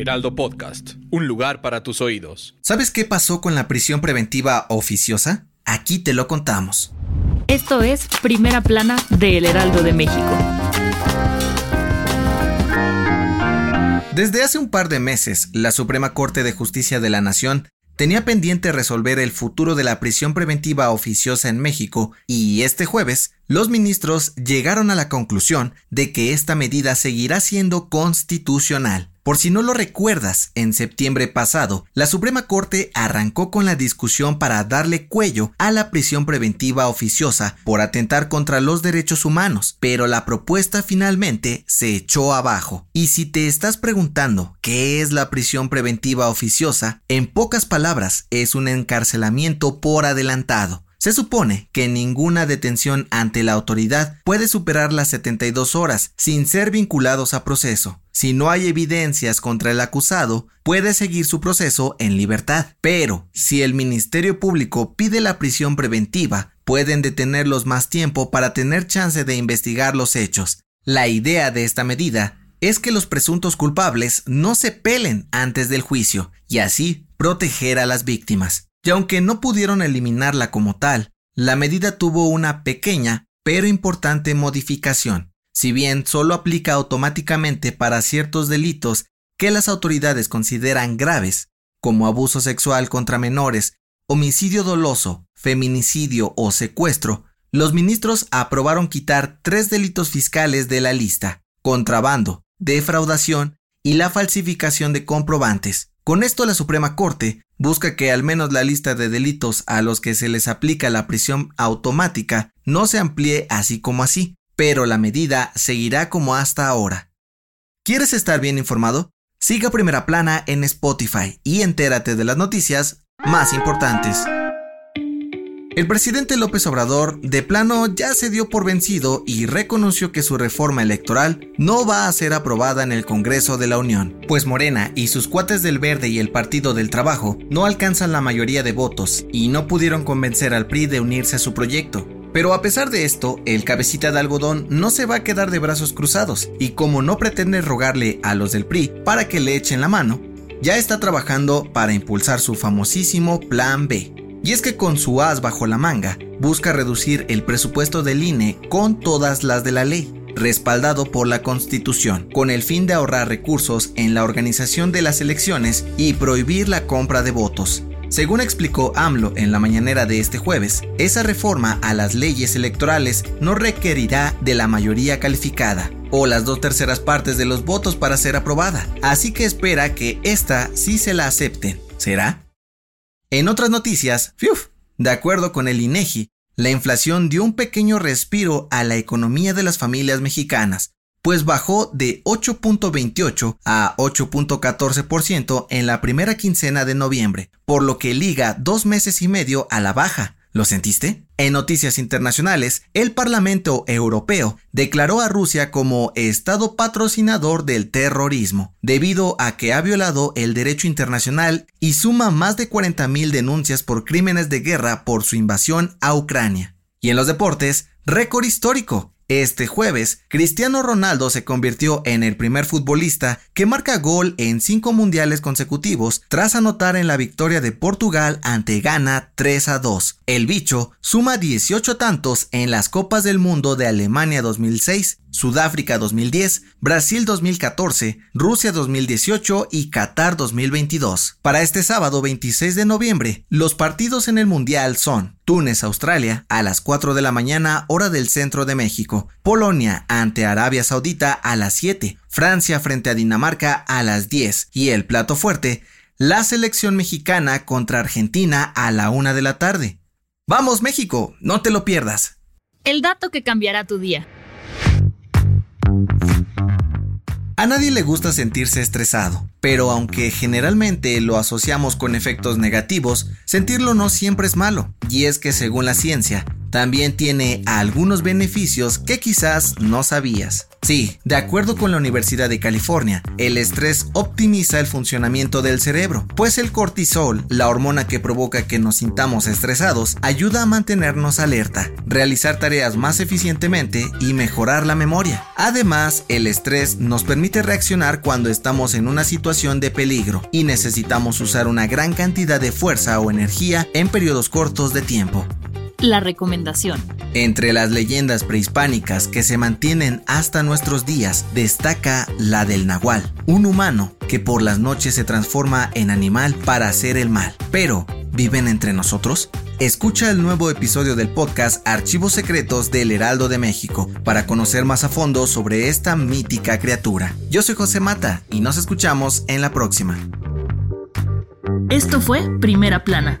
Heraldo Podcast, un lugar para tus oídos. ¿Sabes qué pasó con la prisión preventiva oficiosa? Aquí te lo contamos. Esto es Primera Plana de El Heraldo de México. Desde hace un par de meses, la Suprema Corte de Justicia de la Nación tenía pendiente resolver el futuro de la prisión preventiva oficiosa en México y este jueves los ministros llegaron a la conclusión de que esta medida seguirá siendo constitucional. Por si no lo recuerdas, en septiembre pasado, la Suprema Corte arrancó con la discusión para darle cuello a la prisión preventiva oficiosa por atentar contra los derechos humanos, pero la propuesta finalmente se echó abajo. Y si te estás preguntando qué es la prisión preventiva oficiosa, en pocas palabras es un encarcelamiento por adelantado. Se supone que ninguna detención ante la autoridad puede superar las 72 horas sin ser vinculados a proceso. Si no hay evidencias contra el acusado, puede seguir su proceso en libertad. Pero si el Ministerio Público pide la prisión preventiva, pueden detenerlos más tiempo para tener chance de investigar los hechos. La idea de esta medida es que los presuntos culpables no se pelen antes del juicio y así proteger a las víctimas. Y aunque no pudieron eliminarla como tal, la medida tuvo una pequeña pero importante modificación. Si bien solo aplica automáticamente para ciertos delitos que las autoridades consideran graves, como abuso sexual contra menores, homicidio doloso, feminicidio o secuestro, los ministros aprobaron quitar tres delitos fiscales de la lista, contrabando, defraudación y la falsificación de comprobantes. Con esto la Suprema Corte busca que al menos la lista de delitos a los que se les aplica la prisión automática no se amplíe así como así, pero la medida seguirá como hasta ahora. ¿Quieres estar bien informado? Siga Primera Plana en Spotify y entérate de las noticias más importantes. El presidente López Obrador de plano ya se dio por vencido y reconoció que su reforma electoral no va a ser aprobada en el Congreso de la Unión, pues Morena y sus cuates del Verde y el Partido del Trabajo no alcanzan la mayoría de votos y no pudieron convencer al PRI de unirse a su proyecto. Pero a pesar de esto, el cabecita de algodón no se va a quedar de brazos cruzados y como no pretende rogarle a los del PRI para que le echen la mano, ya está trabajando para impulsar su famosísimo Plan B. Y es que con su as bajo la manga, busca reducir el presupuesto del INE con todas las de la ley, respaldado por la Constitución, con el fin de ahorrar recursos en la organización de las elecciones y prohibir la compra de votos. Según explicó AMLO en la mañanera de este jueves, esa reforma a las leyes electorales no requerirá de la mayoría calificada o las dos terceras partes de los votos para ser aprobada, así que espera que esta sí se la acepten. ¿Será? En otras noticias, de acuerdo con el INEGI, la inflación dio un pequeño respiro a la economía de las familias mexicanas, pues bajó de 8.28 a 8.14% en la primera quincena de noviembre, por lo que liga dos meses y medio a la baja. ¿Lo sentiste? En noticias internacionales, el Parlamento Europeo declaró a Rusia como Estado patrocinador del terrorismo, debido a que ha violado el derecho internacional y suma más de 40.000 denuncias por crímenes de guerra por su invasión a Ucrania. Y en los deportes, récord histórico. Este jueves, Cristiano Ronaldo se convirtió en el primer futbolista que marca gol en cinco mundiales consecutivos tras anotar en la victoria de Portugal ante Ghana 3 a 2. El bicho suma 18 tantos en las Copas del Mundo de Alemania 2006, Sudáfrica 2010, Brasil 2014, Rusia 2018 y Qatar 2022. Para este sábado 26 de noviembre, los partidos en el Mundial son Túnez, Australia, a las 4 de la mañana, hora del centro de México, Polonia ante Arabia Saudita a las 7, Francia frente a Dinamarca a las 10 y el plato fuerte, la selección mexicana contra Argentina a la 1 de la tarde. Vamos México, no te lo pierdas. El dato que cambiará tu día. A nadie le gusta sentirse estresado, pero aunque generalmente lo asociamos con efectos negativos, sentirlo no siempre es malo, y es que según la ciencia, también tiene algunos beneficios que quizás no sabías. Sí, de acuerdo con la Universidad de California, el estrés optimiza el funcionamiento del cerebro, pues el cortisol, la hormona que provoca que nos sintamos estresados, ayuda a mantenernos alerta, realizar tareas más eficientemente y mejorar la memoria. Además, el estrés nos permite reaccionar cuando estamos en una situación de peligro y necesitamos usar una gran cantidad de fuerza o energía en periodos cortos de tiempo la recomendación. Entre las leyendas prehispánicas que se mantienen hasta nuestros días, destaca la del nahual, un humano que por las noches se transforma en animal para hacer el mal. Pero, ¿viven entre nosotros? Escucha el nuevo episodio del podcast Archivos Secretos del Heraldo de México para conocer más a fondo sobre esta mítica criatura. Yo soy José Mata y nos escuchamos en la próxima. Esto fue Primera Plana,